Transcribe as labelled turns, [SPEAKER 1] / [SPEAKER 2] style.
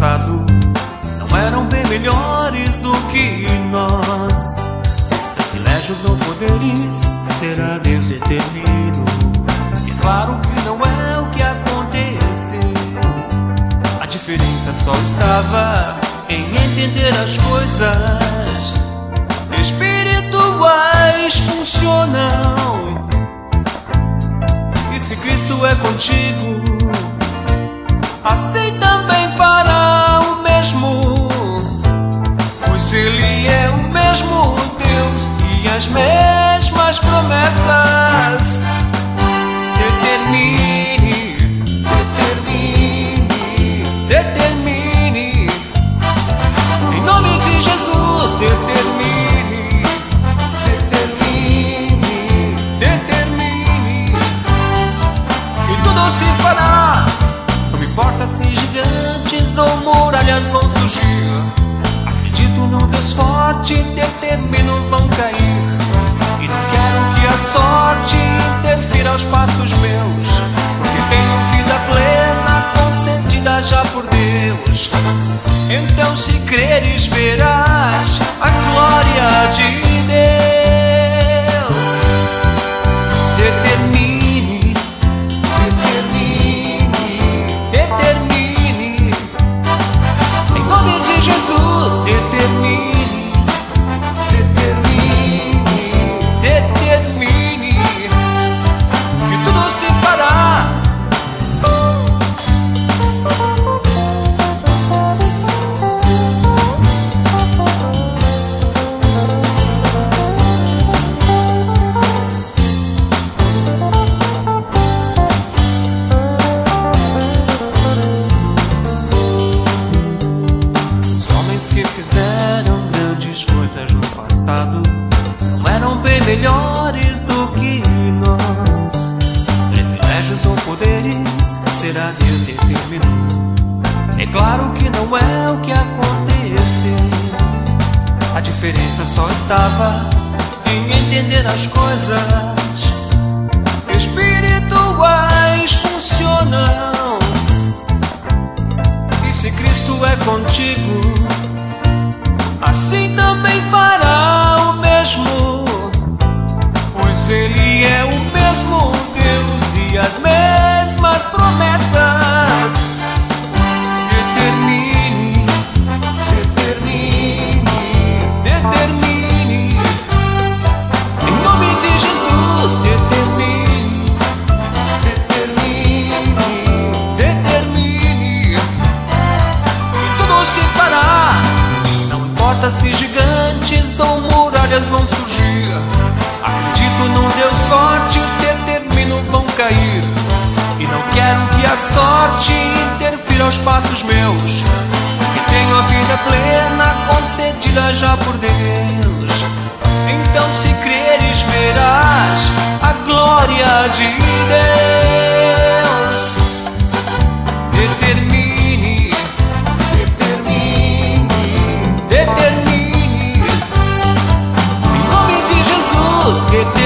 [SPEAKER 1] passado não eram bem melhores do que nós. Privilégios ou poderes, será Deus determinado. É claro que não é o que aconteceu. A diferença só estava em entender as coisas espirituais funcionam. E se Cristo é contigo mesmo Deus e as mesmas promessas. Determine, determine, determine. Em nome de Jesus, determine, determine, determine. Que tudo se fará. Não importa se gigantes ou muralhas vão surgir. Acredito no Deus E não quero que a sorte interfira aos passos meus. Porque tenho vida plena concedida já por Deus. Então, se creres, verás a glória de Deus. Passado não eram bem melhores do que nós. Privilégios ou poderes, será Deus determinou. É claro que não é o que aconteceu. A diferença só estava em entender as coisas espirituais funcionam. E se Cristo é contigo, assim também fará Não importa se gigantes ou muralhas vão surgir. Acredito num Deus forte, determino vão cair. E não quero que a sorte interfira aos passos meus. Que tenho a vida plena concedida já por Deus. Determine.